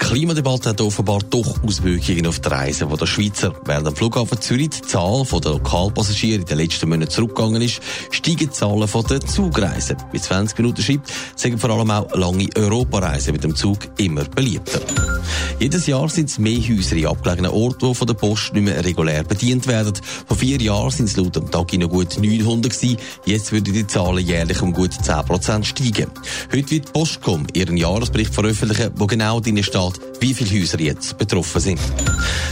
Klimadebatte hat offenbar doch Auswirkungen auf die Reisen der Schweizer. Während am Flughafen Zürich die Zahl der Lokalpassagiere in den letzten Monaten zurückgegangen ist, steigen die Zahlen der Zugreisen. Wie 20 Minuten schreibt, sagen vor allem auch lange Europareisen mit dem Zug immer beliebter. Jedes Jahr sind es mehr Häuser in abgelegenen Orten, die von der Post nicht mehr regulär bedient werden. Vor vier Jahren sind es laut dem Tag noch gut 900 gewesen. Jetzt würden die Zahlen jährlich um gut 10% steigen. Heute wird Postcom ihren Jahresbericht veröffentlichen, wo genau drin steht, wie viele Häuser jetzt betroffen sind.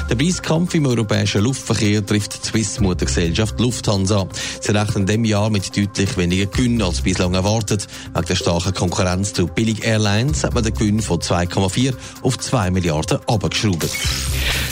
Der Preiskampf im europäischen Luftverkehr trifft die Swiss-Muttergesellschaft Lufthansa. Sie rechnen in diesem Jahr mit deutlich weniger Gewinn als bislang erwartet. Wegen der starken Konkurrenz zu Billig Airlines hat man den Gewinn von 2,4 auf 2 Milliarden abgeschraubt.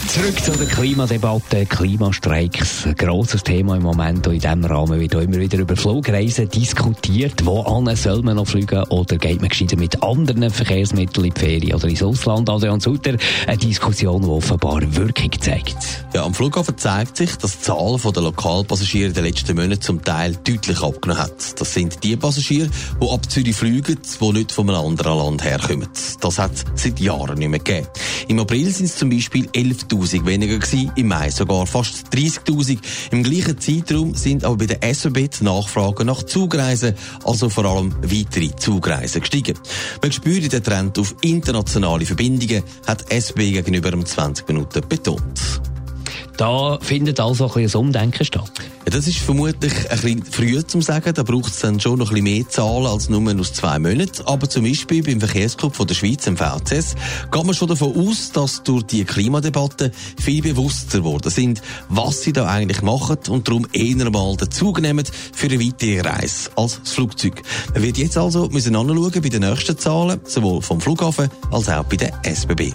Zurück zu der Klimadebatte, Klimastreiks. Ein grosses Thema im Moment. Und in diesem Rahmen wird auch immer wieder über Flugreisen diskutiert. Wo soll man noch fliegen? Oder geht man gescheiter mit anderen Verkehrsmitteln in die Ferien oder ins Ausland? Adrian Sutter, eine Diskussion, die offenbar Wirkung zeigt. Ja, am Flughafen zeigt sich, dass die Zahl der Lokalpassagiere in den letzten Monaten zum Teil deutlich abgenommen hat. Das sind die Passagiere, die ab Zürich fliegen, die nicht von einem anderen Land herkommen. Das hat es seit Jahren nicht mehr gegeben. Im April sind es zum Beispiel 11.000 weniger gewesen, im Mai sogar fast 30.000. Im gleichen Zeitraum sind aber bei der SBB die Nachfragen nach Zugreisen, also vor allem weitere Zugreisen gestiegen. Man spürt den Trend auf internationale Verbindungen, hat SBB gegenüber um 20 Minuten betont. Da findet also ein, ein Umdenken statt. Ja, das ist vermutlich ein bisschen früh zu sagen. Da braucht es dann schon noch ein bisschen mehr Zahlen als nur aus zwei Monaten. Aber zum Beispiel beim Verkehrsclub von der Schweiz, im VCS, geht man schon davon aus, dass durch die Klimadebatte viel bewusster geworden sind, was sie da eigentlich machen und darum eher mal den Zug nehmen für eine weitere Reise als das Flugzeug. Man wird jetzt also müssen anschauen bei den nächsten Zahlen, sowohl vom Flughafen als auch bei der SBB.